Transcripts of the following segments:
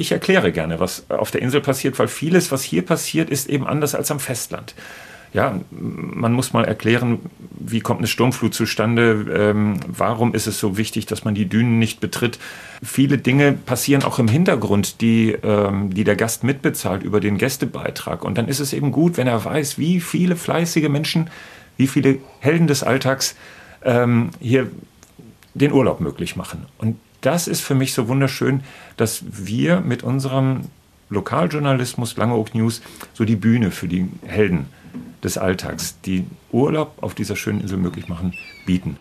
Ich erkläre gerne, was auf der Insel passiert, weil vieles, was hier passiert, ist eben anders als am Festland. Ja, man muss mal erklären, wie kommt eine Sturmflut zustande, ähm, warum ist es so wichtig, dass man die Dünen nicht betritt. Viele Dinge passieren auch im Hintergrund, die, ähm, die der Gast mitbezahlt über den Gästebeitrag. Und dann ist es eben gut, wenn er weiß, wie viele fleißige Menschen, wie viele Helden des Alltags ähm, hier den Urlaub möglich machen. Und das ist für mich so wunderschön, dass wir mit unserem Lokaljournalismus Langeoog News so die Bühne für die Helden des Alltags, die Urlaub auf dieser schönen Insel möglich machen, bieten.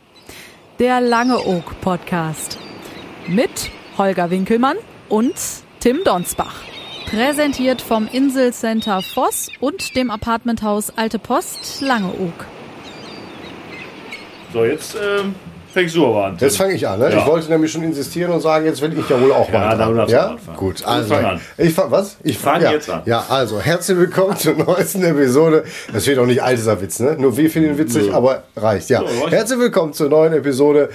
Der Langeoog Podcast mit Holger Winkelmann und Tim Donsbach. Präsentiert vom Inselcenter Voss und dem Apartmenthaus Alte Post Langeoog. So, jetzt ähm, fängst du aber an. Jetzt fange ich an. Ne? Ja. Ich wollte nämlich schon insistieren und sagen, jetzt will ich ja wohl auch Ja, mal. dann dran. darfst du ja? anfangen. Gut, Ich also. fang an. Ich fang, was? Ich Fang ja. jetzt an. Ja, also, herzlich willkommen zur neuesten Episode. Das wird auch nicht alt, dieser Witz, ne? Nur wir finden ihn witzig, Nö. aber reicht. Ja. So, herzlich willkommen zur neuen Episode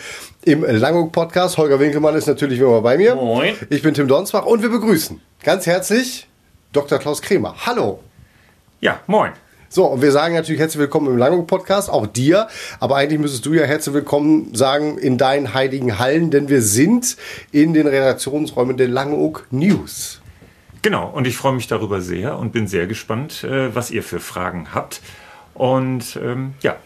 im Langhoek Podcast. Holger Winkelmann ist natürlich wie immer bei mir. Moin. Ich bin Tim Donsbach und wir begrüßen ganz herzlich Dr. Klaus Kremer. Hallo. Ja, moin. So, und wir sagen natürlich herzlich willkommen im Langung Podcast, auch dir. Aber eigentlich müsstest du ja herzlich willkommen sagen in deinen heiligen Hallen, denn wir sind in den Redaktionsräumen der Langeoog News. Genau, und ich freue mich darüber sehr und bin sehr gespannt, äh, was ihr für Fragen habt. Und ähm, ja,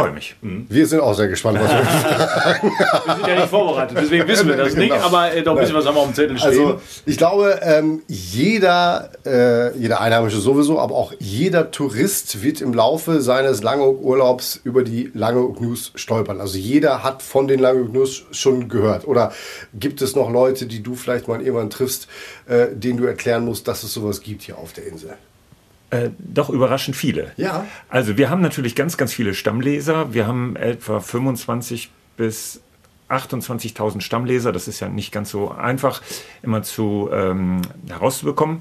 freue mich. Wir sind auch sehr gespannt, was wir Wir sind ja nicht vorbereitet, deswegen wissen wir das nicht. Genau. Aber äh, doch ein bisschen was haben wir auf dem Zettel stehen. Also ich glaube, ähm, jeder, äh, jeder Einheimische sowieso, aber auch jeder Tourist wird im Laufe seines Langeoog-Urlaubs über die Langeoog News stolpern. Also jeder hat von den Langeoog News schon gehört. Oder gibt es noch Leute, die du vielleicht mal irgendwann triffst, äh, denen du erklären musst, dass es sowas gibt hier auf der Insel? Äh, doch überraschend viele. Ja. Also wir haben natürlich ganz, ganz viele Stammleser. Wir haben etwa 25 bis 28.000 Stammleser. Das ist ja nicht ganz so einfach immer zu ähm, herauszubekommen.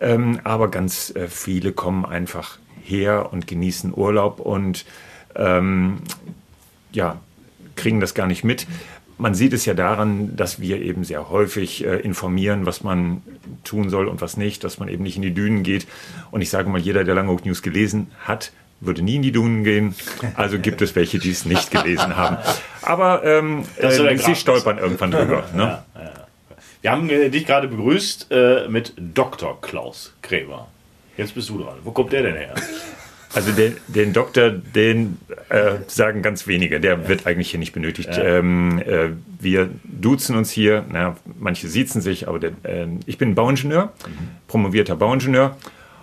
Ähm, aber ganz äh, viele kommen einfach her und genießen Urlaub und ähm, ja, kriegen das gar nicht mit. Man sieht es ja daran, dass wir eben sehr häufig äh, informieren, was man tun soll und was nicht, dass man eben nicht in die Dünen geht. Und ich sage mal, jeder, der Langhoek News gelesen hat, würde nie in die Dünen gehen. Also gibt es welche, die es nicht gelesen haben. Aber ähm, äh, sie stolpern irgendwann drüber. Ne? wir haben äh, dich gerade begrüßt äh, mit Dr. Klaus Krämer. Jetzt bist du dran. Wo kommt der denn her? Also den, den Doktor, den äh, sagen ganz wenige. Der wird eigentlich hier nicht benötigt. Ähm, äh, wir duzen uns hier. Na, manche siezen sich, aber der, äh, ich bin Bauingenieur, promovierter Bauingenieur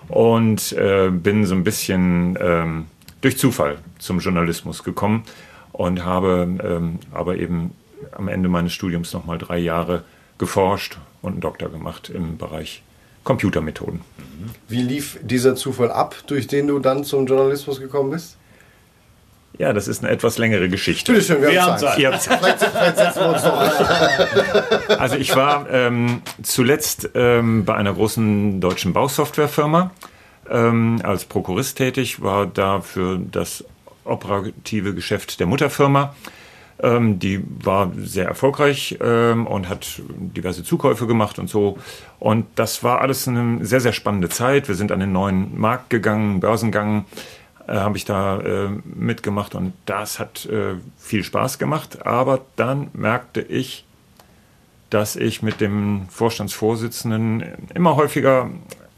und äh, bin so ein bisschen ähm, durch Zufall zum Journalismus gekommen und habe ähm, aber eben am Ende meines Studiums noch mal drei Jahre geforscht und einen Doktor gemacht im Bereich Computermethoden. Wie lief dieser Zufall ab, durch den du dann zum Journalismus gekommen bist? Ja, das ist eine etwas längere Geschichte. Bitte schön, wir, Wir haben haben Zeit. Habt Zeit. Vielleicht, vielleicht setzen wir uns noch. Also ich war ähm, zuletzt ähm, bei einer großen deutschen Bausoftwarefirma ähm, als Prokurist tätig, war da für das operative Geschäft der Mutterfirma. Ähm, die war sehr erfolgreich ähm, und hat diverse Zukäufe gemacht und so. Und das war alles eine sehr, sehr spannende Zeit. Wir sind an den neuen Markt gegangen, Börsengang äh, habe ich da äh, mitgemacht und das hat äh, viel Spaß gemacht. Aber dann merkte ich, dass ich mit dem Vorstandsvorsitzenden immer häufiger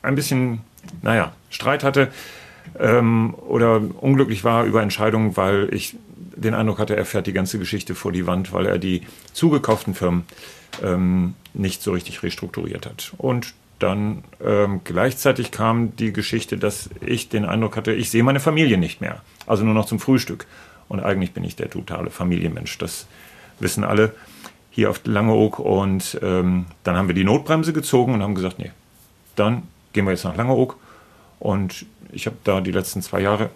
ein bisschen, naja, Streit hatte ähm, oder unglücklich war über Entscheidungen, weil ich den Eindruck hatte, er fährt die ganze Geschichte vor die Wand, weil er die zugekauften Firmen ähm, nicht so richtig restrukturiert hat. Und dann ähm, gleichzeitig kam die Geschichte, dass ich den Eindruck hatte, ich sehe meine Familie nicht mehr. Also nur noch zum Frühstück. Und eigentlich bin ich der totale Familienmensch. Das wissen alle hier auf Langeoog. Und ähm, dann haben wir die Notbremse gezogen und haben gesagt, nee, dann gehen wir jetzt nach Langeoog. Und ich habe da die letzten zwei Jahre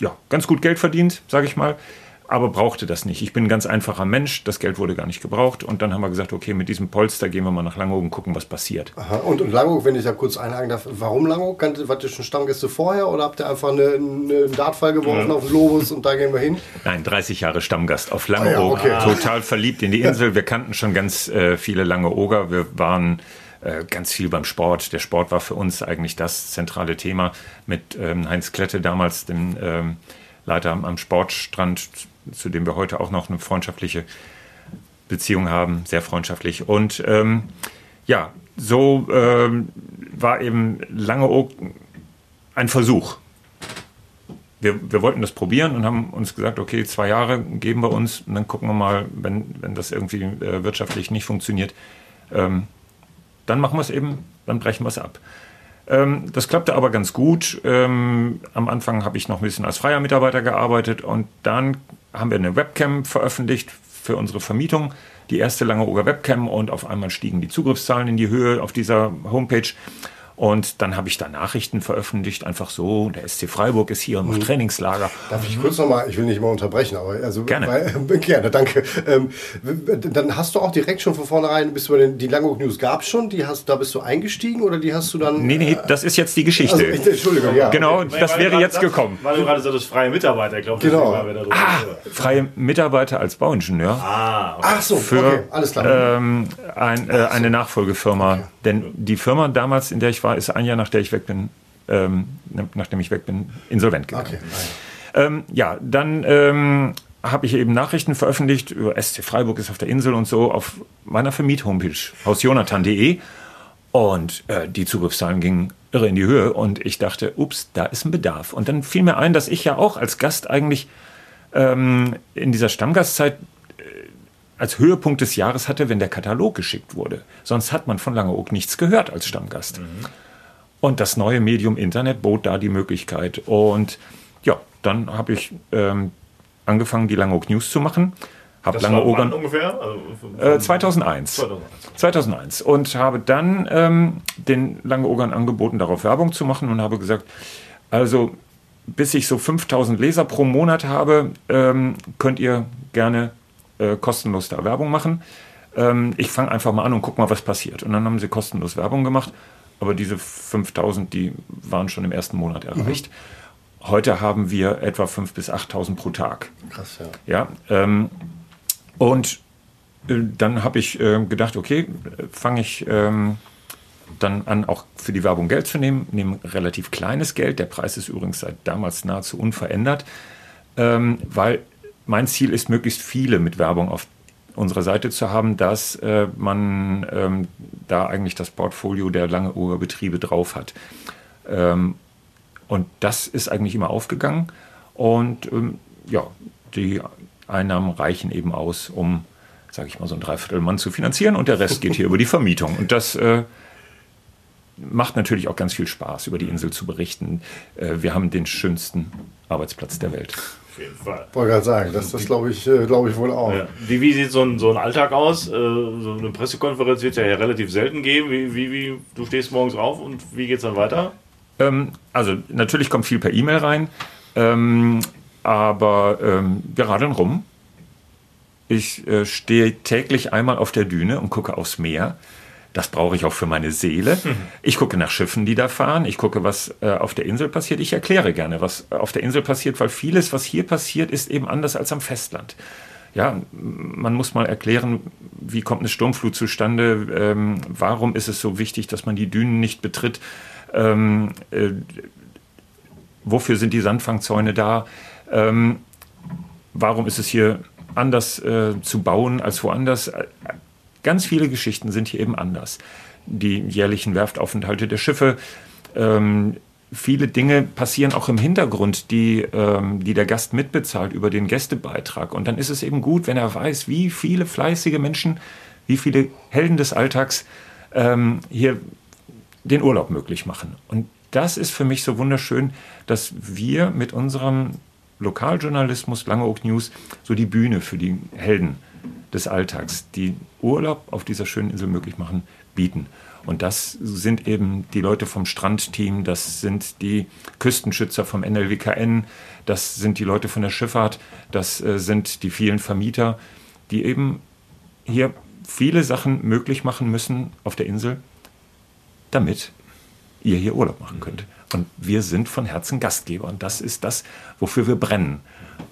ja, ganz gut Geld verdient, sage ich mal, aber brauchte das nicht. Ich bin ein ganz einfacher Mensch, das Geld wurde gar nicht gebraucht. Und dann haben wir gesagt, okay, mit diesem Polster gehen wir mal nach Langeoog und gucken, was passiert. Aha. Und, und Langeoog, wenn ich da kurz einhaken darf, warum Langeoog? Wart ihr schon Stammgäste vorher oder habt ihr einfach eine, eine, einen Dartfall geworfen auf den Globus und da gehen wir hin? Nein, 30 Jahre Stammgast auf Ah Langeoog. ja, okay. Total verliebt in die Insel. Wir kannten schon ganz äh, viele Langeoger. Wir waren äh, ganz viel beim Sport. Der Sport war für uns eigentlich das zentrale Thema mit ähm, Heinz Klette damals, dem ähm, Leiter am Sportstrand, zu dem wir heute auch noch eine freundschaftliche Beziehung haben, sehr freundschaftlich. Und ähm, ja, so ähm, war eben Langeoog ein Versuch. Wir, wir, wollten das probieren und haben uns gesagt, okay, zwei Jahre geben wir uns und dann gucken wir mal, wenn, wenn das irgendwie äh, wirtschaftlich nicht funktioniert, ähm, dann machen wir es eben, dann brechen wir es ab. Ähm, das klappte aber ganz gut. Ähm, am Anfang habe ich noch ein bisschen als freier Mitarbeiter gearbeitet und dann haben wir eine Webcam veröffentlicht für unsere Vermietung. Die erste lange Oger Webcam und auf einmal stiegen die Zugriffszahlen in die Höhe auf dieser Homepage. Und dann habe ich da Nachrichten veröffentlicht, einfach so, der SC Freiburg ist hier und macht mhm. Trainingslager. Darf ich kurz nochmal, ich will nicht mal unterbrechen, aber also gerne, weil, gerne danke. Ähm, dann hast du auch direkt schon von vornherein, bist du den, die Langhoek News gab es schon, die hast, da bist du eingestiegen oder die hast du dann... Nee, nee, das ist jetzt die Geschichte. Also, Entschuldigung, ja. Genau, okay. das wäre jetzt sagst, gekommen. Weil du gerade so das freie Mitarbeiter, ich glaube, genau. ah, freie Mitarbeiter als Bauingenieur. Ah, okay. Ach so, für, okay, alles klar. Ähm, ein, äh, eine Nachfolgefirma. Okay. Denn die Firma damals, in der ich war, ist ein Jahr nach der ich weg bin, ähm, nachdem ich weg bin, insolvent gegangen. Okay. Ähm, ja, dann ähm, habe ich eben Nachrichten veröffentlicht über SC Freiburg ist auf der Insel und so auf meiner Vermiet-Homepage hausjonathan.de und äh, die Zugriffszahlen gingen irre in die Höhe und ich dachte, ups, da ist ein Bedarf. Und dann fiel mir ein, dass ich ja auch als Gast eigentlich ähm, in dieser Stammgastzeit als Höhepunkt des Jahres hatte, wenn der Katalog geschickt wurde. Sonst hat man von Langeoog nichts gehört als Stammgast. Mhm. Und das neue Medium Internet bot da die Möglichkeit. Und ja, dann habe ich ähm, angefangen, die Langeoog News zu machen. Hab das lange war Ogern, ungefähr? Also äh, 2001. 2001. 2001. Und habe dann ähm, den Langeogern angeboten, darauf Werbung zu machen und habe gesagt, also bis ich so 5000 Leser pro Monat habe, ähm, könnt ihr gerne äh, kostenlos da Werbung machen. Ähm, ich fange einfach mal an und guck mal, was passiert. Und dann haben sie kostenlos Werbung gemacht aber diese 5000, die waren schon im ersten Monat erreicht. Mhm. Heute haben wir etwa 5.000 bis 8.000 pro Tag. Krass, ja. ja ähm, und äh, dann habe ich äh, gedacht, okay, fange ich ähm, dann an, auch für die Werbung Geld zu nehmen. Nehme relativ kleines Geld. Der Preis ist übrigens seit damals nahezu unverändert, ähm, weil mein Ziel ist, möglichst viele mit Werbung auf unserer Seite zu haben, dass äh, man ähm, da eigentlich das Portfolio der lange Betriebe drauf hat. Ähm, und das ist eigentlich immer aufgegangen. Und ähm, ja, die Einnahmen reichen eben aus, um, sage ich mal, so ein Dreiviertelmann zu finanzieren und der Rest geht hier über die Vermietung. Und das äh, macht natürlich auch ganz viel Spaß, über die Insel zu berichten. Äh, wir haben den schönsten Arbeitsplatz der Welt. Auf jeden Fall. Wollte gerade sagen, das, das glaube ich, äh, glaub ich wohl auch. Ja. Wie, wie sieht so ein, so ein Alltag aus? Äh, so eine Pressekonferenz wird es ja relativ selten geben. Wie, wie, wie, du stehst morgens auf und wie geht es dann weiter? Ähm, also natürlich kommt viel per E-Mail rein, ähm, aber ähm, wir radeln rum. Ich äh, stehe täglich einmal auf der Düne und gucke aufs Meer. Das brauche ich auch für meine Seele. Mhm. Ich gucke nach Schiffen, die da fahren. Ich gucke, was äh, auf der Insel passiert. Ich erkläre gerne, was auf der Insel passiert, weil vieles, was hier passiert, ist eben anders als am Festland. Ja, man muss mal erklären, wie kommt eine Sturmflut zustande? Ähm, warum ist es so wichtig, dass man die Dünen nicht betritt? Ähm, äh, wofür sind die Sandfangzäune da? Ähm, warum ist es hier anders äh, zu bauen als woanders? Ganz viele Geschichten sind hier eben anders. Die jährlichen Werftaufenthalte der Schiffe, ähm, viele Dinge passieren auch im Hintergrund, die, ähm, die der Gast mitbezahlt über den Gästebeitrag. Und dann ist es eben gut, wenn er weiß, wie viele fleißige Menschen, wie viele Helden des Alltags ähm, hier den Urlaub möglich machen. Und das ist für mich so wunderschön, dass wir mit unserem Lokaljournalismus Langeoog News so die Bühne für die Helden des Alltags, die Urlaub auf dieser schönen Insel möglich machen, bieten. Und das sind eben die Leute vom Strandteam, das sind die Küstenschützer vom NLWKN, das sind die Leute von der Schifffahrt, das äh, sind die vielen Vermieter, die eben hier viele Sachen möglich machen müssen auf der Insel, damit ihr hier Urlaub machen könnt. Und wir sind von Herzen Gastgeber und das ist das, wofür wir brennen.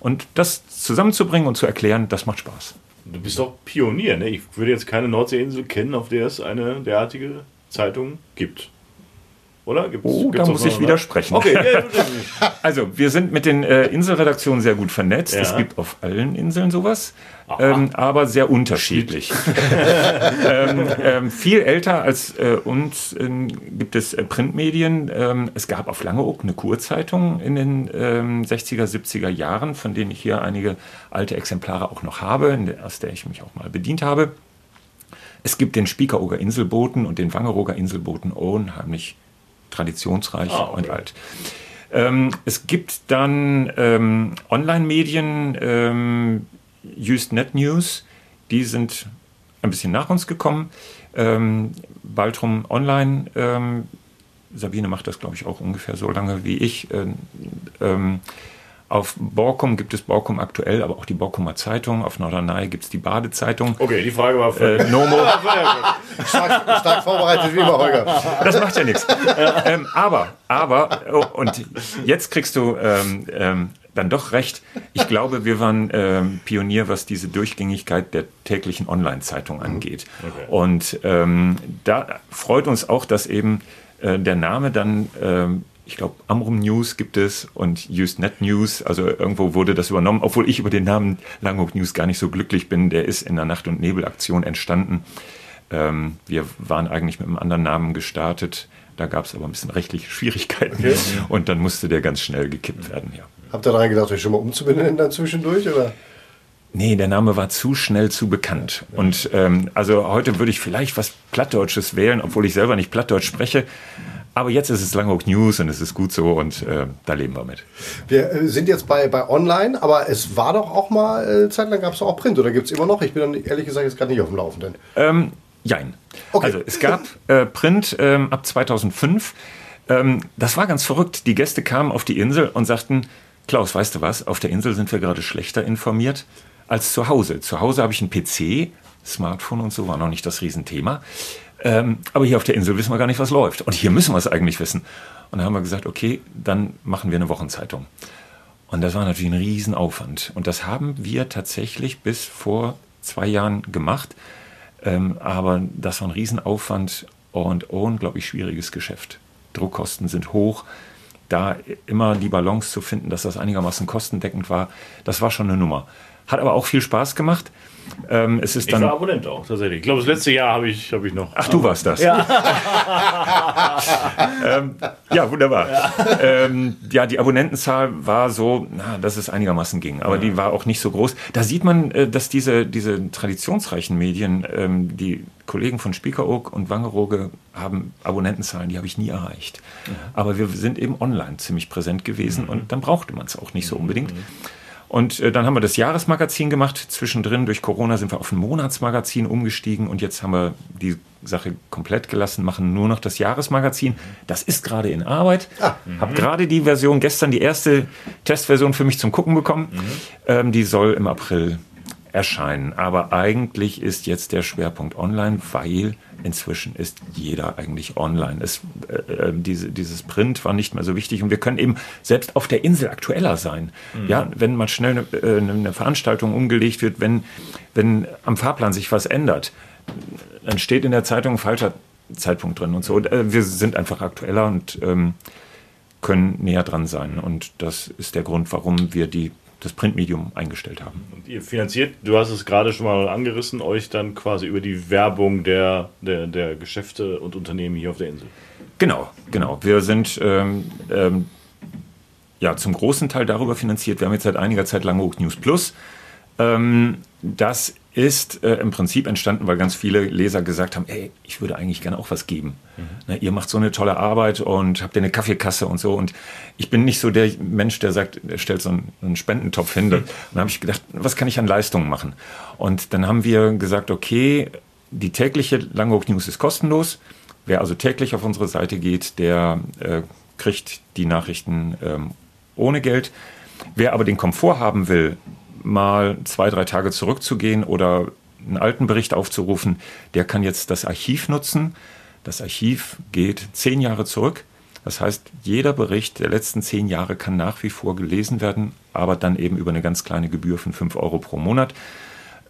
Und das zusammenzubringen und zu erklären, das macht Spaß. Du bist doch Pionier, ne? Ich würde jetzt keine Nordseeinsel kennen, auf der es eine derartige Zeitung gibt. Oder? Gibt's, oh, gibt's da muss ich widersprechen. Okay, also wir sind mit den äh, Inselredaktionen sehr gut vernetzt. Ja. Es gibt auf allen Inseln sowas, ähm, aber sehr unterschiedlich. ähm, ähm, viel älter als äh, uns äh, gibt es äh, Printmedien. Ähm, es gab auf Langeoog eine Kurzeitung in den 60er, ähm, 70er Jahren, von denen ich hier einige alte Exemplare auch noch habe, aus der ich mich auch mal bedient habe. Es gibt den Spiekeroger Inselboten und den Wangerooger Inselboten unheimlich traditionsreich ah, okay. und alt. Ähm, es gibt dann ähm, Online-Medien, ähm, Usenet News, die sind ein bisschen nach uns gekommen. Ähm, Baltrum Online, ähm, Sabine macht das, glaube ich, auch ungefähr so lange wie ich. Äh, ähm, auf Borkum gibt es Borkum aktuell, aber auch die Borkumer Zeitung. Auf Norderney gibt es die Badezeitung. Okay, die Frage war für äh, Nomo. stark, stark, vorbereitet wie immer, Holger. Das macht ja nichts. Ähm, aber, aber, oh, und jetzt kriegst du ähm, ähm, dann doch recht. Ich glaube, wir waren ähm, Pionier, was diese Durchgängigkeit der täglichen Online-Zeitung angeht. Okay. Und ähm, da freut uns auch, dass eben äh, der Name dann ähm, ich glaube, Amrum News gibt es und Usenet News. Also irgendwo wurde das übernommen, obwohl ich über den Namen Langhoek News gar nicht so glücklich bin. Der ist in der Nacht- und Nebelaktion entstanden. Ähm, wir waren eigentlich mit einem anderen Namen gestartet. Da gab es aber ein bisschen rechtliche Schwierigkeiten okay. und dann musste der ganz schnell gekippt werden. Ja. Habt ihr daran gedacht, euch schon mal umzubenennen dann zwischendurch? Oder? Nee, der Name war zu schnell zu bekannt. Und ähm, also heute würde ich vielleicht was Plattdeutsches wählen, obwohl ich selber nicht Plattdeutsch spreche. Aber jetzt ist es Langhoek News und es ist gut so und äh, da leben wir mit. Wir äh, sind jetzt bei, bei Online, aber es war doch auch mal, äh, zeitlang gab es auch Print oder gibt es immer noch? Ich bin dann ehrlich gesagt jetzt gerade nicht auf dem Laufenden. Ähm, jein. Okay. Also es gab äh, Print ähm, ab 2005. Ähm, das war ganz verrückt. Die Gäste kamen auf die Insel und sagten, Klaus, weißt du was, auf der Insel sind wir gerade schlechter informiert als zu Hause. Zu Hause habe ich einen PC, Smartphone und so war noch nicht das Riesenthema. Ähm, aber hier auf der Insel wissen wir gar nicht, was läuft. Und hier müssen wir es eigentlich wissen. Und dann haben wir gesagt, okay, dann machen wir eine Wochenzeitung. Und das war natürlich ein Riesenaufwand. Und das haben wir tatsächlich bis vor zwei Jahren gemacht. Ähm, aber das war ein Riesenaufwand und unglaublich schwieriges Geschäft. Druckkosten sind hoch. Da immer die Balance zu finden, dass das einigermaßen kostendeckend war, das war schon eine Nummer. Hat aber auch viel Spaß gemacht. Ähm, es ist ich dann, war Abonnent auch, tatsächlich. Ich glaube, das letzte Jahr habe ich, hab ich noch. Ach, du warst das. Ja, ähm, ja wunderbar. Ja. Ähm, ja. die Abonnentenzahl war so, na, dass es einigermaßen ging, aber ja. die war auch nicht so groß. Da sieht man, äh, dass diese, diese traditionsreichen Medien, ähm, die Kollegen von Spiekeroog und Wangerooge haben Abonnentenzahlen, die habe ich nie erreicht. Mhm. Aber wir sind eben online ziemlich präsent gewesen mhm. und dann brauchte man es auch nicht so unbedingt. Mhm. Und äh, dann haben wir das Jahresmagazin gemacht. Zwischendrin durch Corona sind wir auf ein Monatsmagazin umgestiegen und jetzt haben wir die Sache komplett gelassen, machen nur noch das Jahresmagazin. Das ist gerade in Arbeit. Ah, Habe gerade die Version, gestern die erste Testversion für mich zum Gucken bekommen. Mhm. Ähm, die soll im April erscheinen. Aber eigentlich ist jetzt der Schwerpunkt online, weil inzwischen ist jeder eigentlich online. Es, äh, äh, diese, dieses Print war nicht mehr so wichtig und wir können eben selbst auf der Insel aktueller sein. Mhm. Ja, wenn mal schnell eine, äh, eine, Veranstaltung umgelegt wird, wenn, wenn am Fahrplan sich was ändert, dann steht in der Zeitung ein falscher Zeitpunkt drin und so. Äh, wir sind einfach aktueller und ähm, können näher dran sein. Und das ist der Grund, warum wir die das Printmedium eingestellt haben. Und ihr finanziert, du hast es gerade schon mal angerissen, euch dann quasi über die Werbung der, der, der Geschäfte und Unternehmen hier auf der Insel. Genau, genau. Wir sind ähm, ähm, ja zum großen Teil darüber finanziert. Wir haben jetzt seit einiger Zeit lange Hoch News Plus. Ähm, das ist äh, im Prinzip entstanden, weil ganz viele Leser gesagt haben, ey, ich würde eigentlich gerne auch was geben. Mhm. Ne, ihr macht so eine tolle Arbeit und habt ihr eine Kaffeekasse und so. Und ich bin nicht so der Mensch, der sagt, er stellt so einen, einen Spendentopf hin. Mhm. Und dann habe ich gedacht, was kann ich an Leistungen machen? Und dann haben wir gesagt, okay, die tägliche Langhoek News ist kostenlos. Wer also täglich auf unsere Seite geht, der äh, kriegt die Nachrichten ähm, ohne Geld. Wer aber den Komfort haben will, mal zwei, drei Tage zurückzugehen oder einen alten Bericht aufzurufen, der kann jetzt das Archiv nutzen. Das Archiv geht zehn Jahre zurück. Das heißt, jeder Bericht der letzten zehn Jahre kann nach wie vor gelesen werden, aber dann eben über eine ganz kleine Gebühr von fünf Euro pro Monat.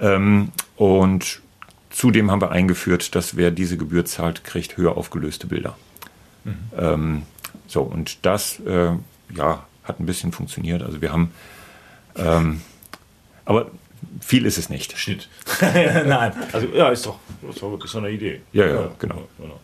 Ähm, und zudem haben wir eingeführt, dass wer diese Gebühr zahlt, kriegt höher aufgelöste Bilder. Mhm. Ähm, so, und das äh, ja, hat ein bisschen funktioniert. Also wir haben, ähm, aber viel ist es nicht. Schnitt. Nein, also ja, ist doch, ist doch, doch eine Idee. Ja, ja, ja genau. genau.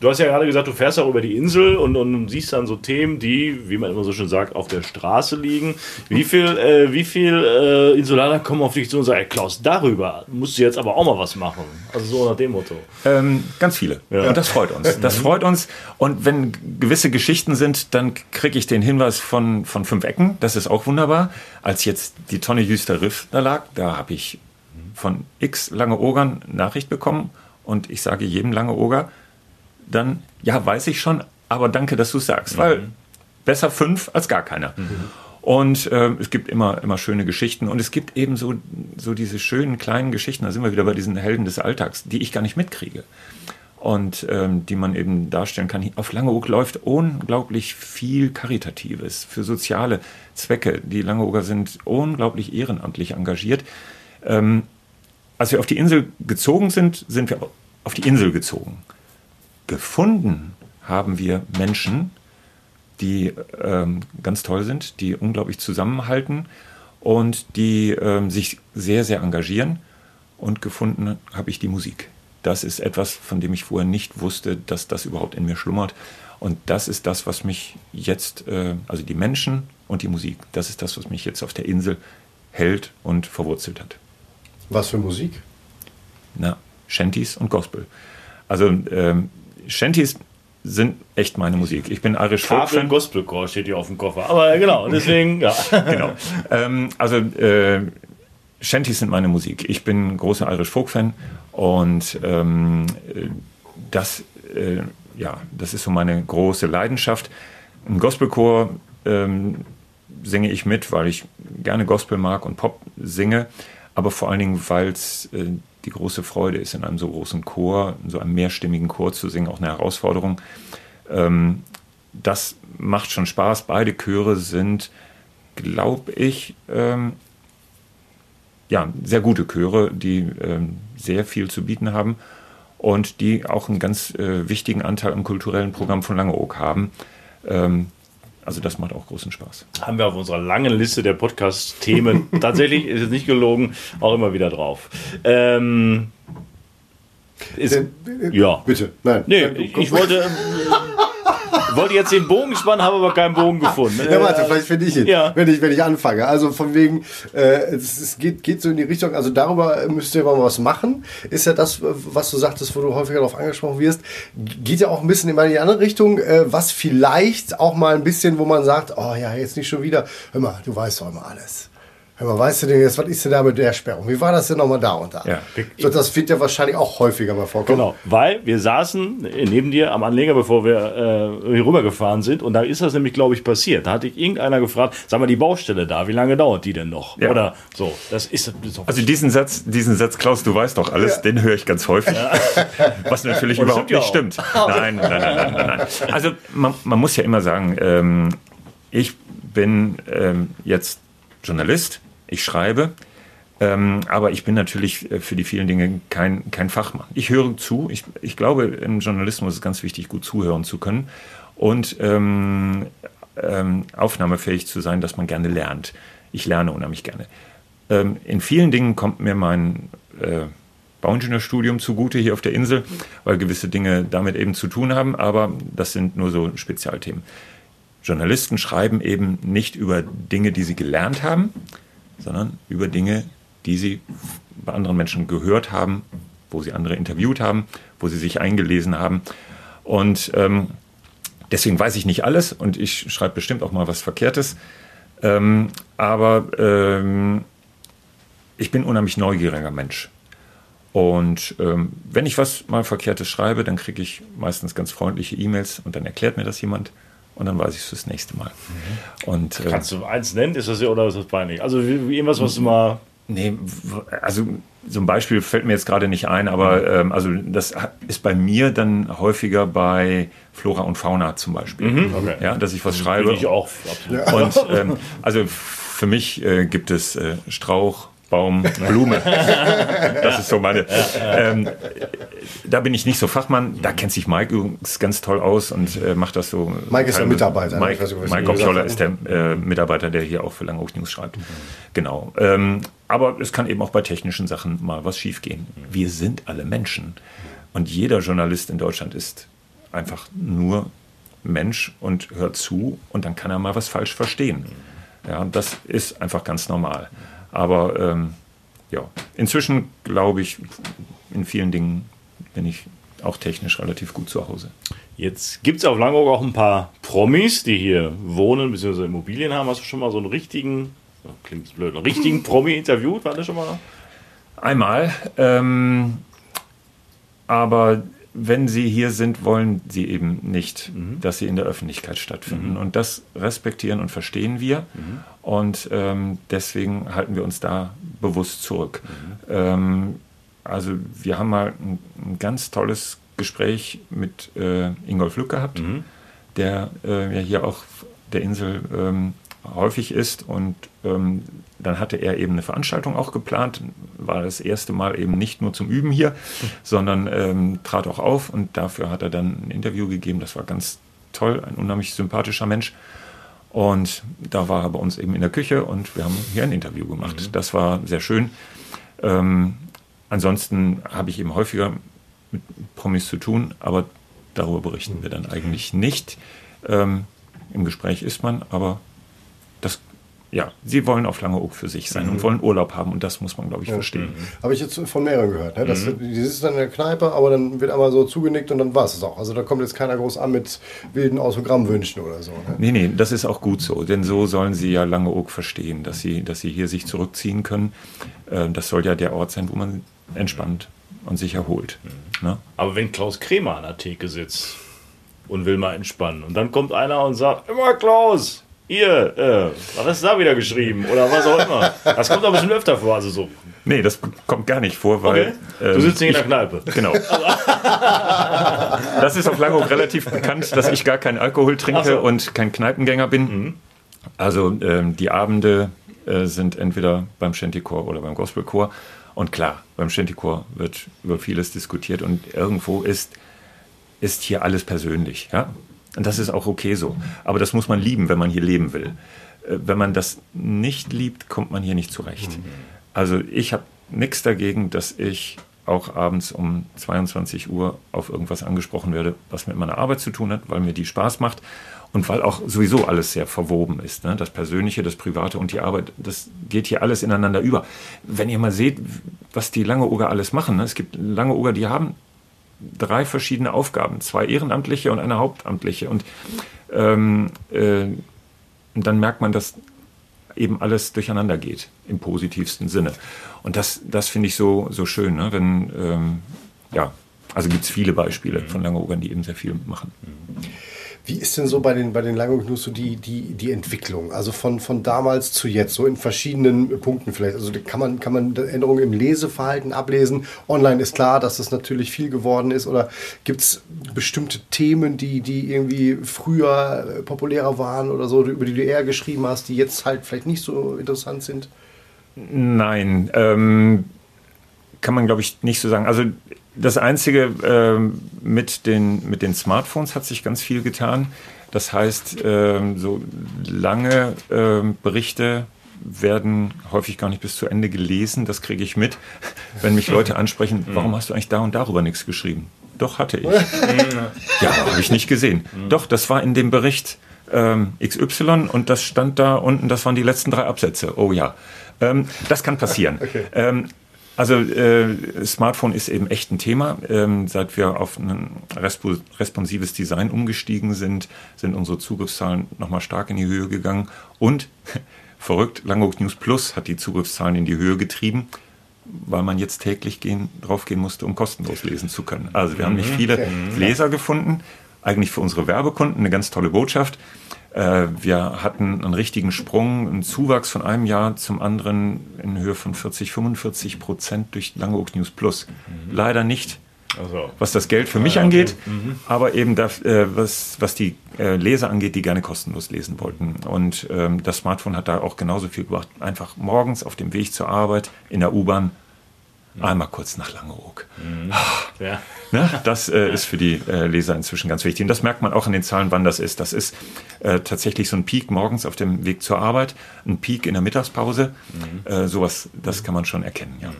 Du hast ja gerade gesagt, du fährst auch über die Insel und, und siehst dann so Themen, die, wie man immer so schön sagt, auf der Straße liegen. Wie viel, äh, wie viel äh, Insulaner kommen auf dich zu und sagen, ey, Klaus, darüber musst du jetzt aber auch mal was machen? Also so nach dem Motto. Ähm, ganz viele. Ja. Und das freut uns. Das mhm. freut uns. Und wenn gewisse Geschichten sind, dann kriege ich den Hinweis von, von fünf Ecken. Das ist auch wunderbar. Als jetzt die Tonne Jüster Riff da lag, da habe ich von x lange Ogern Nachricht bekommen. Und ich sage jedem lange Oger, dann, ja, weiß ich schon, aber danke, dass du es sagst, mhm. weil besser fünf als gar keiner. Mhm. Und äh, es gibt immer, immer schöne Geschichten und es gibt eben so, so diese schönen kleinen Geschichten, da sind wir wieder bei diesen Helden des Alltags, die ich gar nicht mitkriege und ähm, die man eben darstellen kann. Auf Langeoog läuft unglaublich viel Karitatives für soziale Zwecke. Die Langeoger sind unglaublich ehrenamtlich engagiert. Ähm, als wir auf die Insel gezogen sind, sind wir auf die Insel gezogen gefunden haben wir Menschen, die ähm, ganz toll sind, die unglaublich zusammenhalten und die ähm, sich sehr, sehr engagieren. Und gefunden habe ich die Musik. Das ist etwas, von dem ich vorher nicht wusste, dass das überhaupt in mir schlummert. Und das ist das, was mich jetzt, äh, also die Menschen und die Musik, das ist das, was mich jetzt auf der Insel hält und verwurzelt hat. Was für Musik? Na, Shanties und Gospel. Also ähm, Shanties sind echt meine Musik. Ich bin Irish Folk Fan. Gospelcore steht hier auf dem Koffer. Aber genau, deswegen, ja. genau. Ähm, also äh, Shanties sind meine Musik. Ich bin großer Irish Folk Fan und ähm, das, äh, ja, das ist so meine große Leidenschaft. Im Gospelchor ähm, singe ich mit, weil ich gerne Gospel mag und Pop singe, aber vor allen Dingen, weil es äh, die große Freude ist, in einem so großen Chor, in so einem mehrstimmigen Chor zu singen, auch eine Herausforderung. Ähm, das macht schon Spaß. Beide Chöre sind, glaube ich, ähm, ja, sehr gute Chöre, die ähm, sehr viel zu bieten haben und die auch einen ganz äh, wichtigen Anteil am kulturellen Programm von Langeoog haben. Ähm, also das macht auch großen Spaß. Haben wir auf unserer langen Liste der Podcast-Themen tatsächlich, ist es nicht gelogen, auch immer wieder drauf. Ähm, ist, äh, ja. Bitte, nein. Nee, ich, ich wollte wollte jetzt den Bogen spannen, habe aber keinen Bogen gefunden. Ja, warte, vielleicht finde ich ihn, ja. wenn, ich, wenn ich anfange. Also von wegen, äh, es, es, geht, geht so in die Richtung, also darüber müsst ihr mal was machen. Ist ja das, was du sagtest, wo du häufiger darauf angesprochen wirst, geht ja auch ein bisschen in die andere Richtung, äh, was vielleicht auch mal ein bisschen, wo man sagt, oh ja, jetzt nicht schon wieder, hör mal, du weißt doch immer alles. Hör mal, weißt du denn jetzt, was ist denn da mit der Sperrung? Wie war das denn nochmal da und da? Ja. So, das wird ja wahrscheinlich auch häufiger mal vorkommen. Genau, weil wir saßen neben dir am Anleger, bevor wir äh, hier rübergefahren sind und da ist das nämlich, glaube ich, passiert. Da hatte ich irgendeiner gefragt, sag mal, die Baustelle da, wie lange dauert die denn noch? Ja. Oder so, das ist, ist Also diesen Satz, diesen Satz, Klaus, du weißt doch alles, ja. den höre ich ganz häufig. Ja. Was natürlich überhaupt nicht stimmt. Nein, nein, nein, nein, nein, nein. Also man, man muss ja immer sagen, ähm, ich bin ähm, jetzt Journalist, ich schreibe, ähm, aber ich bin natürlich äh, für die vielen Dinge kein, kein Fachmann. Ich höre zu. Ich, ich glaube, im Journalismus ist es ganz wichtig, gut zuhören zu können und ähm, ähm, aufnahmefähig zu sein, dass man gerne lernt. Ich lerne unheimlich gerne. Ähm, in vielen Dingen kommt mir mein äh, Bauingenieurstudium zugute hier auf der Insel, weil gewisse Dinge damit eben zu tun haben, aber das sind nur so Spezialthemen. Journalisten schreiben eben nicht über Dinge, die sie gelernt haben, sondern über Dinge, die sie bei anderen Menschen gehört haben, wo sie andere interviewt haben, wo sie sich eingelesen haben. Und ähm, deswegen weiß ich nicht alles und ich schreibe bestimmt auch mal was Verkehrtes. Ähm, aber ähm, ich bin unheimlich neugieriger Mensch. Und ähm, wenn ich was mal Verkehrtes schreibe, dann kriege ich meistens ganz freundliche E-Mails und dann erklärt mir das jemand und dann weiß ich es fürs nächste Mal. Mhm. Und, äh, Kannst du eins nennen, ist das ja oder ist das peinlich? Also irgendwas, was du mal. Nee, also so ein Beispiel fällt mir jetzt gerade nicht ein, aber mhm. ähm, also das ist bei mir dann häufiger bei Flora und Fauna zum Beispiel. Mhm. Okay. Ja, dass ich was schreibe. Bin ich auch. Absolut. Und ähm, also für mich äh, gibt es äh, Strauch, Baum, Blume. das ist so meine. Ähm, da bin ich nicht so Fachmann. Da kennt sich Mike übrigens ganz toll aus und äh, macht das so. Mike ist der Mitarbeiter. Mike, Mike Obscholler ist der äh, Mitarbeiter, der hier auch für Langeoog News schreibt. Mhm. Genau. Ähm, aber es kann eben auch bei technischen Sachen mal was schiefgehen. Wir sind alle Menschen. Und jeder Journalist in Deutschland ist einfach nur Mensch und hört zu und dann kann er mal was falsch verstehen. Ja, das ist einfach ganz normal. Aber ähm, ja, inzwischen glaube ich, in vielen Dingen bin ich auch technisch relativ gut zu Hause. Jetzt gibt es auf Langeoog auch ein paar Promis, die hier wohnen bzw. Immobilien haben. Hast du schon mal so einen richtigen, klingt blöd, einen richtigen Promi interviewt? War das schon mal? Einmal. Ähm, aber wenn sie hier sind, wollen sie eben nicht, mhm. dass sie in der Öffentlichkeit stattfinden. Mhm. Und das respektieren und verstehen wir. Mhm. Und ähm, deswegen halten wir uns da bewusst zurück. Mhm. Ähm, also wir haben mal ein, ein, ganz tolles Gespräch mit äh, Ingolf Lück gehabt, mhm. der äh, ja hier auch der Insel ähm, häufig ist. Und ähm, dann hatte er eben eine Veranstaltung auch geplant, war das erste Mal eben nicht nur zum Üben hier, sondern ähm, trat auch auf und dafür hat er dann ein Interview gegeben. Das war ganz toll, ein unheimlich sympathischer Mensch. Und da war er bei uns eben in der Küche und wir haben hier ein Interview gemacht. Mhm. Das war sehr schön. Ähm, ansonsten habe ich eben häufiger mit Promis zu tun, aber darüber berichten wir dann eigentlich nicht. Ähm, Im Gespräch ist man, aber ja, sie wollen auf Langeoog für sich sein mhm. und wollen Urlaub haben und das muss man, glaube ich, ja. verstehen. Mhm. Habe ich jetzt von mehreren gehört. Ne? Das, mhm. Die sitzen dann in der Kneipe, aber dann wird einmal so zugenickt und dann war es auch. Also da kommt jetzt keiner groß an mit wilden Autogrammwünschen oder so. Ne? Nee, nee, das ist auch gut so, denn so sollen sie ja Langeoog verstehen, dass sie, dass sie hier sich zurückziehen können. Äh, das soll ja der Ort sein, wo man entspannt und sich erholt. Mhm. Ne? Aber wenn Klaus Kremer an der Theke sitzt und will mal entspannen und dann kommt einer und sagt, immer Klaus, hier, äh, was hast du da wieder geschrieben? Oder was auch immer. Das kommt aber schon öfter vor, also so. Nee, das kommt gar nicht vor, weil. Okay. Du ähm, sitzt nicht in der Kneipe. Genau. das ist auf Langeoog relativ bekannt, dass ich gar keinen Alkohol trinke so. und kein Kneipengänger bin. Mhm. Also ähm, die Abende äh, sind entweder beim Shantychor oder beim Gospelchor. Und klar, beim Shantychor wird über vieles diskutiert und irgendwo ist, ist hier alles persönlich. Ja? Und das ist auch okay so. Aber das muss man lieben, wenn man hier leben will. Äh, wenn man das nicht liebt, kommt man hier nicht zurecht. Mhm. Also ich habe nichts dagegen, dass ich auch abends um 22 Uhr auf irgendwas angesprochen werde, was mit meiner Arbeit zu tun hat, weil mir die Spaß macht und weil auch sowieso alles sehr verwoben ist. Ne? Das Persönliche, das Private und die Arbeit, das geht hier alles ineinander über. Wenn ihr mal seht, was die Lange alles machen, ne? es gibt Lange die haben drei verschiedene Aufgaben, zwei ehrenamtliche und eine hauptamtliche. Und, ähm, äh, dann merkt man, dass eben alles durcheinander geht, im positivsten Sinne. Und das, das finde ich so, so schön, ne? wenn, ähm, ja, also gibt es viele Beispiele von Langeogern, die eben sehr viel machen. Mhm. Wie ist denn so bei den, bei den Langognus so die, die, die Entwicklung? Also von, von damals zu jetzt, so in verschiedenen Punkten vielleicht. Also kann man, kann man Änderungen im Leseverhalten ablesen? Online ist klar, dass das natürlich viel geworden ist. Oder gibt es bestimmte Themen, die, die irgendwie früher populärer waren oder so, über die du eher geschrieben hast, die jetzt halt vielleicht nicht so interessant sind? Nein, ähm, kann man glaube ich nicht so sagen. Also das Einzige ähm, mit, den, mit den Smartphones hat sich ganz viel getan. Das heißt, ähm, so lange ähm, Berichte werden häufig gar nicht bis zu Ende gelesen. Das kriege ich mit, wenn mich Leute ansprechen, mhm. warum hast du eigentlich da und darüber nichts geschrieben? Doch, hatte ich. ja, habe ich nicht gesehen. Mhm. Doch, das war in dem Bericht ähm, XY und das stand da unten, das waren die letzten drei Absätze. Oh ja. Ähm, das kann passieren. Okay. Ähm, also äh, Smartphone ist eben echt ein Thema. Ähm, seit wir auf ein responsives Design umgestiegen sind, sind unsere Zugriffszahlen nochmal stark in die Höhe gegangen. Und verrückt, Langeoog News Plus hat die Zugriffszahlen in die Höhe getrieben, weil man jetzt täglich gehen, draufgehen musste, um kostenlos lesen zu können. Also wir haben nicht mhm. viele Leser gefunden, eigentlich für unsere Werbekunden eine ganz tolle Botschaft. Äh, wir hatten einen richtigen Sprung, einen Zuwachs von einem Jahr zum anderen in Höhe von 40, 45 Prozent durch Langeoog News Plus. Mhm. Leider nicht Also. was das Geld für mich angeht, aber eben das, äh, was, was die äh, Leser angeht, die gerne kostenlos lesen wollten. Und ähm, das Smartphone hat da auch genauso viel gebracht. Einfach morgens auf dem Weg zur Arbeit in der U-Bahn einmal kurz nach Langeoog. Ja. Ne? Das äh, ist für die äh, Leser inzwischen ganz wichtig. Und das merkt man auch in den Zahlen, wann das ist. Das ist äh, tatsächlich so ein Peak morgens auf dem Weg zur Arbeit, ein Peak in der Mittagspause. Äh, sowas, das kann man schon erkennen. Ja.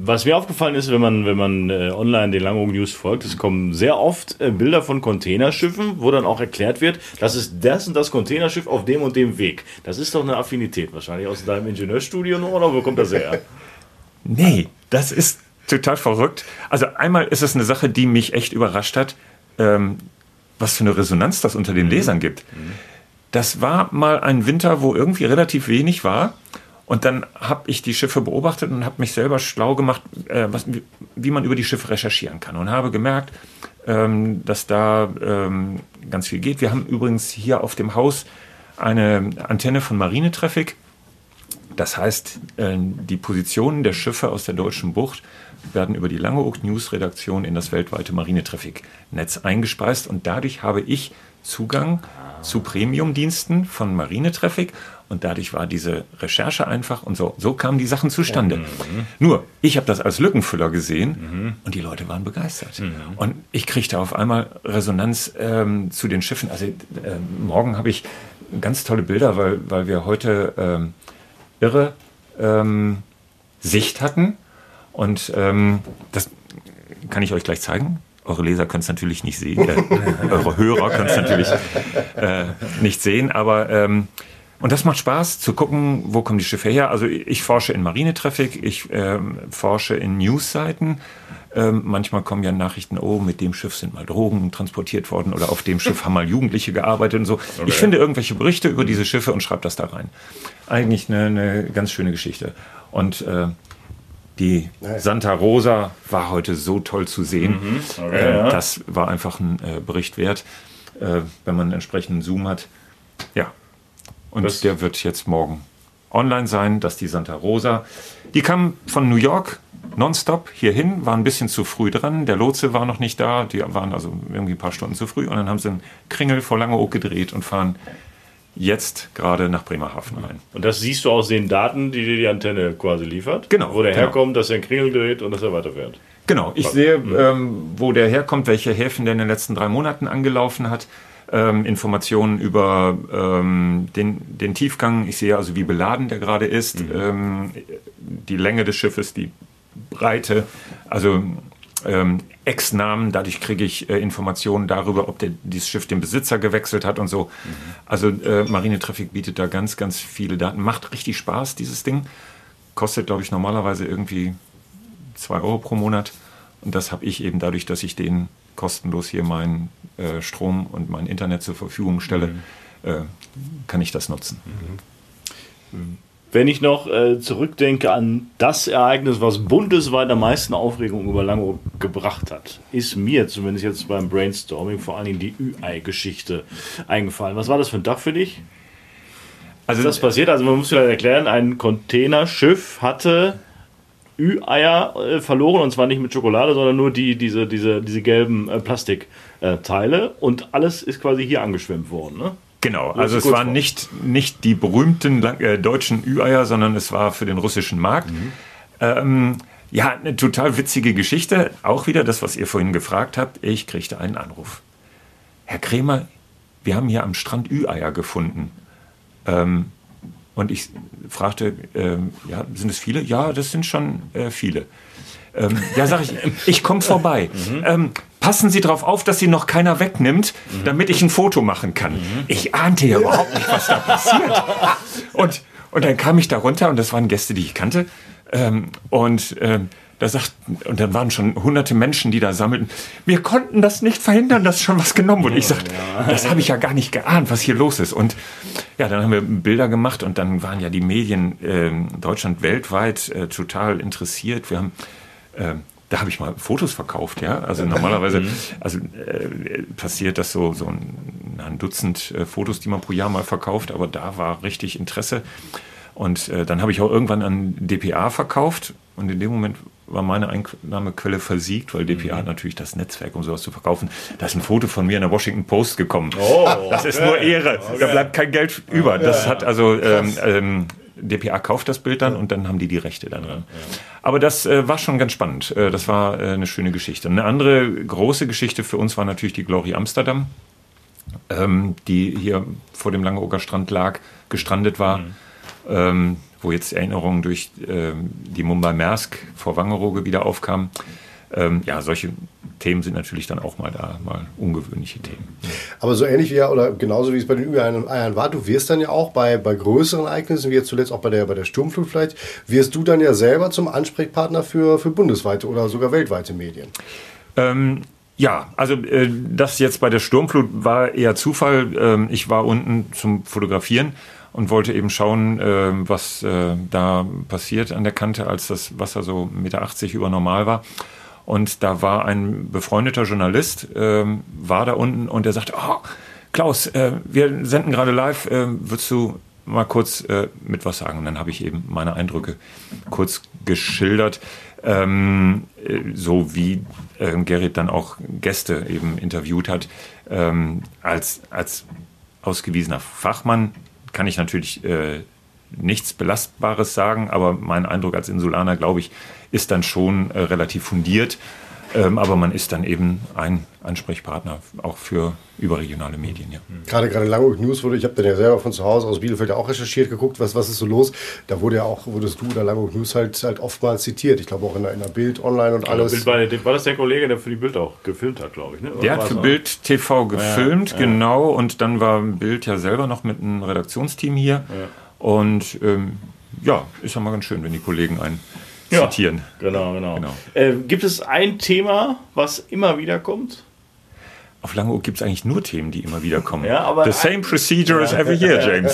Was mir aufgefallen ist, wenn man, wenn man äh, online den Langeoog News folgt, es kommen sehr oft äh, Bilder von Containerschiffen, wo dann auch erklärt wird, das ist das und das Containerschiff auf dem und dem Weg. Das ist doch eine Affinität wahrscheinlich aus deinem Ingenieurstudio noch, oder wo kommt das her? Nee, das ist total verrückt. Also einmal ist es eine Sache, die mich echt überrascht hat, ähm, was für eine Resonanz das unter den Lesern gibt. Das war mal ein Winter, wo irgendwie relativ wenig war. Und dann habe ich die Schiffe beobachtet und habe mich selber schlau gemacht, äh, was, wie, man über die Schiffe recherchieren kann. Und habe gemerkt, ähm, dass da ähm, ganz viel geht. Wir haben übrigens hier auf dem Haus eine Antenne von Marinetraffic. Das heißt, äh, die Positionen der Schiffe aus der deutschen Bucht werden über die Langeoog News Redaktion in das weltweite Marinetraffic-Netz eingespeist und dadurch habe ich Zugang zu Premium-Diensten von Marinetraffic und dadurch war diese Recherche einfach und so. So kamen die Sachen zustande. Nur, ich habe das als Lückenfüller gesehen und die Leute waren begeistert. Und ich kriegte auf einmal Resonanz ähm, zu den Schiffen. Also äh, morgen habe ich ganz tolle Bilder, weil, weil wir heute ähm, irre ähm, Sicht hatten. Und ähm, das kann ich euch gleich zeigen. Eure Leser können es natürlich nicht sehen, äh, eure Hörer können es natürlich äh, nicht sehen, aber ähm, und das macht Spaß zu gucken, wo kommen die Schiffe her. Also ich forsche in Marinetraffic, ich ähm, forsche in Newsseiten. Ähm, manchmal kommen ja Nachrichten, oh, mit dem Schiff sind mal Drogen transportiert worden oder auf dem Schiff haben mal Jugendliche gearbeitet und so. Ich finde irgendwelche Berichte über diese Schiffe und schreibe das da rein. Eigentlich eine, eine ganz schöne Geschichte. Und äh, die Santa Rosa war heute so toll zu sehen. Okay, äh, ja. Das war einfach ein äh, Bericht wert, äh, wenn man einen entsprechenden Zoom hat. Ja. Und Das- der wird jetzt morgen online sein, dass die Santa Rosa, die kam von New York nonstop hierhin, war ein bisschen zu früh dran. Der Lotse war noch nicht da, die waren also irgendwie ein paar Stunden zu früh und dann haben sie einen Kringel vor Langeoog gedreht und fahren jetzt gerade nach Bremerhaven rein. Und das siehst du aus den Daten, die dir die Antenne quasi liefert? Genau, Wo der genau. herkommt, dass er einen Kringel dreht und dass er weiterfährt. Genau, ich sehe, ähm, wo der herkommt, welche Häfen der in den letzten drei Monaten angelaufen hat. Ähm, Informationen über ähm, den, den Tiefgang. Ich sehe also, wie beladen der gerade ist, ähm, die Länge des Schiffes, die Breite, also ähm, Ex-Namen. Dadurch kriege ich äh, Informationen darüber, ob der, dieses Schiff den Besitzer gewechselt hat und so. Also äh, Marinetraffic bietet da ganz, ganz viele Daten. Macht richtig Spaß, dieses Ding. Kostet, glaube ich, normalerweise irgendwie 2 Euro pro Monat. Und das habe ich eben dadurch, dass ich denen kostenlos hier meinen äh, Strom und mein Internet zur Verfügung stelle, äh, kann ich das nutzen. Wenn ich noch äh, zurückdenke an das Ereignis, was bundesweit am meisten Aufregung über Langeoog gebracht hat, ist mir zumindest jetzt beim Brainstorming vor allen Dingen die Ü-Ei-Geschichte eingefallen. Was war das für ein Tag für dich? Also Das passiert, also man muss vielleicht erklären, ein Containerschiff hatte Ü-Eier äh, verloren und zwar nicht mit Schokolade, sondern nur die, diese, diese, diese gelben äh, Plastikteile und alles ist quasi hier angeschwemmt worden. Ne? Genau, also es waren nicht, nicht die berühmten äh, deutschen Ü-Eier, sondern es war für den russischen Markt. Ähm, ja, eine total witzige Geschichte. Auch wieder das, was ihr vorhin gefragt habt. Ich kriegte einen Anruf. Herr Kremer, wir haben hier am Strand Ü-Eier gefunden. Ähm, und ich fragte, ähm, ja, sind es viele? Ja, das sind schon äh, viele. Ähm, ja, sag ich, ich komme vorbei. Ähm, passen Sie darauf auf, dass Sie noch keiner wegnimmt, damit ich ein Foto machen kann. Ich ahnte ja überhaupt nicht, was da passiert. Und, und dann kam ich da runter und das waren Gäste, die ich kannte. Ähm, und ähm, da sagt, und dann waren schon hunderte Menschen, die da sammelten. Wir konnten das nicht verhindern, dass schon was genommen wurde. Ich sagte, das habe ich ja gar nicht geahnt, was hier los ist. Und ja, dann haben wir Bilder gemacht und dann waren ja die Medien ähm, Deutschland weltweit äh, total interessiert. Wir haben ähm, da habe ich mal Fotos verkauft, ja. Also normalerweise, also äh, passiert das so, so ein, ein Dutzend äh, Fotos, die man pro Jahr mal verkauft, aber da war richtig Interesse. Und äh, dann habe ich auch irgendwann an DPA verkauft und in dem Moment war meine Einnahmequelle versiegt, weil DPA hat natürlich das Netzwerk, um sowas zu verkaufen. Da ist ein Foto von mir in der Washington Post gekommen. Oh, das ist nur Ehre. Da bleibt kein Geld über. Das hat also ähm, ähm, DPA kauft das Bild dann und dann haben die die Rechte daran. Aber das äh, war schon ganz spannend. Äh, das war äh, eine schöne Geschichte. Eine andere große Geschichte für uns war natürlich die Glory Amsterdam, ähm, die hier vor dem Langeoger Strand lag, gestrandet war. Ähm, wo jetzt Erinnerungen durch ähm, die Mumbai Maersk vor Wangerooge wieder aufkamen. Ähm, ja, solche Themen sind natürlich dann auch mal da, mal ungewöhnliche Themen. Aber so ähnlich wie ja, oder genauso wie es bei den Ü-Eiern war, du wirst dann ja auch bei, bei größeren Ereignissen, wie jetzt zuletzt auch bei der, bei der Sturmflut vielleicht, wirst du dann ja selber zum Ansprechpartner für, für bundesweite oder sogar weltweite Medien. Ähm, ja, also äh, das jetzt bei der Sturmflut war eher Zufall. Ähm, ich war unten zum Fotografieren und wollte eben schauen, äh, was äh, da passiert an der Kante, als das Wasser so 1,80 Meter über normal war. Und da war ein befreundeter Journalist, äh, war da unten und der sagte, oh, Klaus, äh, wir senden gerade live, äh, würdest du mal kurz äh, mit was sagen? Und dann habe ich eben meine Eindrücke kurz geschildert, ähm, äh, so wie äh, Gerrit dann auch Gäste eben interviewt hat, ähm, als, als ausgewiesener Fachmann kann ich natürlich äh, nichts Belastbares sagen, aber mein Eindruck als Insulaner, glaube ich, ist dann schon äh, relativ fundiert. Ähm, aber man ist dann eben ein Ansprechpartner auch für überregionale Medien. Ja. Gerade gerade Langhoek News wurde, ich habe dann ja selber von zu Hause aus Bielefeld ja auch recherchiert, geguckt, was, was ist so los. Da wurde ja auch, wurdest du oder Langhoek News halt, halt oftmals zitiert. Ich glaube auch in der, in der Bild online und alles. Bild war, war, das der Kollege, der für die Bild auch gefilmt hat, glaube ich. Ne? Der hat für Bild TV gefilmt, ja, ja. genau. Und dann war Bild ja selber noch mit einem Redaktionsteam hier. Und ähm, ja, ist ja mal ganz schön, wenn die Kollegen einen ja, zitieren. Genau, genau. genau. Äh, gibt es ein Thema, was immer wieder kommt? Auf Langeoog gibt es eigentlich nur Themen, die immer wieder kommen. Ja, aber The same procedure as every year, James.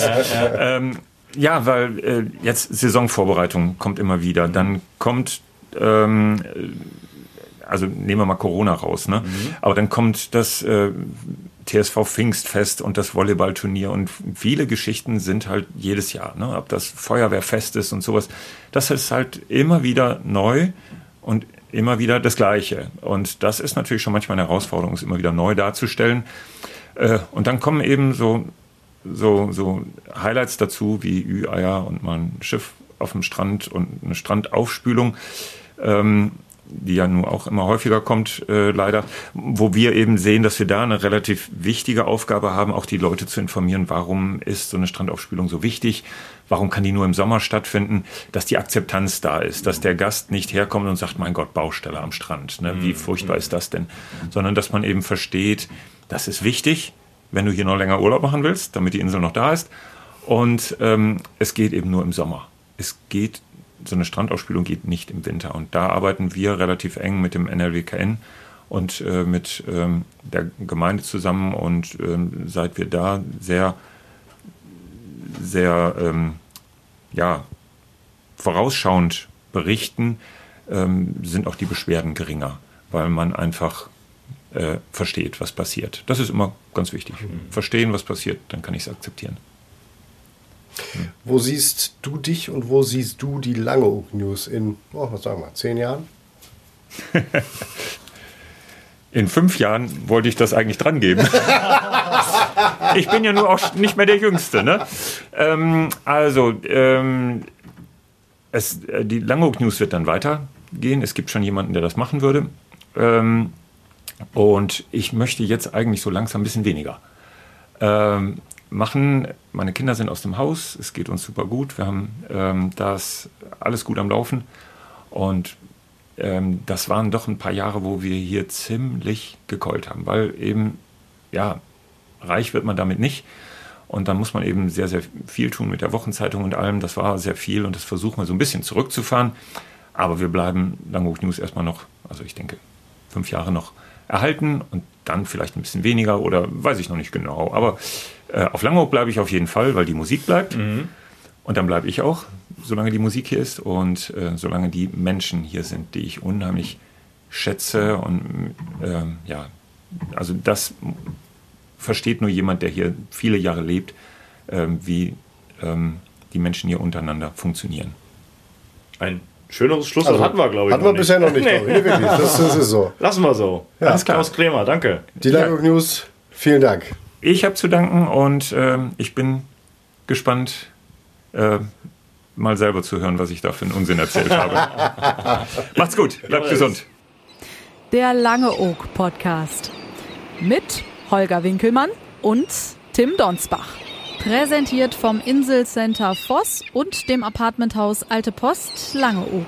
ähm, ja, weil äh, jetzt Saisonvorbereitung kommt immer wieder. Dann kommt, ähm, also nehmen wir mal Corona raus, ne? Mhm. Aber dann kommt das äh, TSV Pfingstfest und das Volleyballturnier und viele Geschichten sind halt jedes Jahr, ne? ob das Feuerwehrfest ist und sowas. Das ist halt immer wieder neu und immer wieder das Gleiche. Und das ist natürlich schon manchmal eine Herausforderung, es immer wieder neu darzustellen. Äh, und dann kommen eben so, so, so Highlights dazu wie Ü-Eier und mal ein Schiff auf dem Strand und eine Strandaufspülung. Ähm, die ja nun auch immer häufiger kommt, äh, leider, wo wir eben sehen, dass wir da eine relativ wichtige Aufgabe haben, auch die Leute zu informieren, warum ist so eine Strandaufspülung so wichtig, warum kann die nur im Sommer stattfinden, dass die Akzeptanz da ist, dass der Gast nicht herkommt und sagt, mein Gott, Baustelle am Strand, ne? wie mhm. furchtbar ist das denn, sondern dass man eben versteht, das ist wichtig, wenn du hier noch länger Urlaub machen willst, damit die Insel noch da ist und ähm, es geht eben nur im Sommer. Es geht so eine Strandausspielung geht nicht im Winter. Und da arbeiten wir relativ eng mit dem NLWKN und äh, mit ähm, der Gemeinde zusammen. Und ähm, seit wir da sehr, sehr ähm, ja, vorausschauend berichten, ähm, sind auch die Beschwerden geringer, weil man einfach äh, versteht, was passiert. Das ist immer ganz wichtig. Mhm. Verstehen, was passiert, dann kann ich es akzeptieren. Wo siehst du dich und wo siehst du die lange News in, oh, was sagen wir, zehn Jahren? In fünf Jahren wollte ich das eigentlich dran geben. ich bin ja nur auch nicht mehr der Jüngste. Ne? Ähm, also, ähm, es, äh, die Langhoek News wird dann weitergehen. Es gibt schon jemanden, der das machen würde. Ähm, und ich möchte jetzt eigentlich so langsam ein bisschen weniger. Machen. Meine Kinder sind aus dem Haus, es geht uns super gut. Wir haben ähm, das alles gut am Laufen. Und ähm, das waren doch ein paar Jahre, wo wir hier ziemlich gekeult haben, weil eben, ja, reich wird man damit nicht. Und dann muss man eben sehr, sehr viel tun mit der Wochenzeitung und allem. Das war sehr viel und das versuchen wir so ein bisschen zurückzufahren. Aber wir bleiben Langhoch News erstmal noch, also ich denke, fünf Jahre noch erhalten und dann vielleicht ein bisschen weniger oder weiß ich noch nicht genau. Aber äh, auf Langhoek bleibe ich auf jeden Fall, weil die Musik bleibt. Mhm. Und dann bleibe ich auch, solange die Musik hier ist und äh, solange die Menschen hier sind, die ich unheimlich schätze. Und ähm, ja, also das versteht nur jemand, der hier viele Jahre lebt, ähm, wie ähm, die Menschen hier untereinander funktionieren. Ein Schöneres Schlusswort hatten wir, glaube ich. Hatten wir bisher noch nicht, glaube ich. Nee, wirklich. Das, das ist so. Lassen wir so. Ja. Alles klar. Klaus Kremer, danke. Die Langeoog News, vielen Dank. Ich habe zu danken und ähm, ich bin gespannt, äh, mal selber zu hören, was ich da für einen Unsinn erzählt habe. Macht's gut, bleibt gesund. Der Langeoog Podcast mit Holger Winkelmann und Tim Donsbach. Präsentiert vom Inselcenter Voss und dem Apartmenthaus Alte Post Langeoog.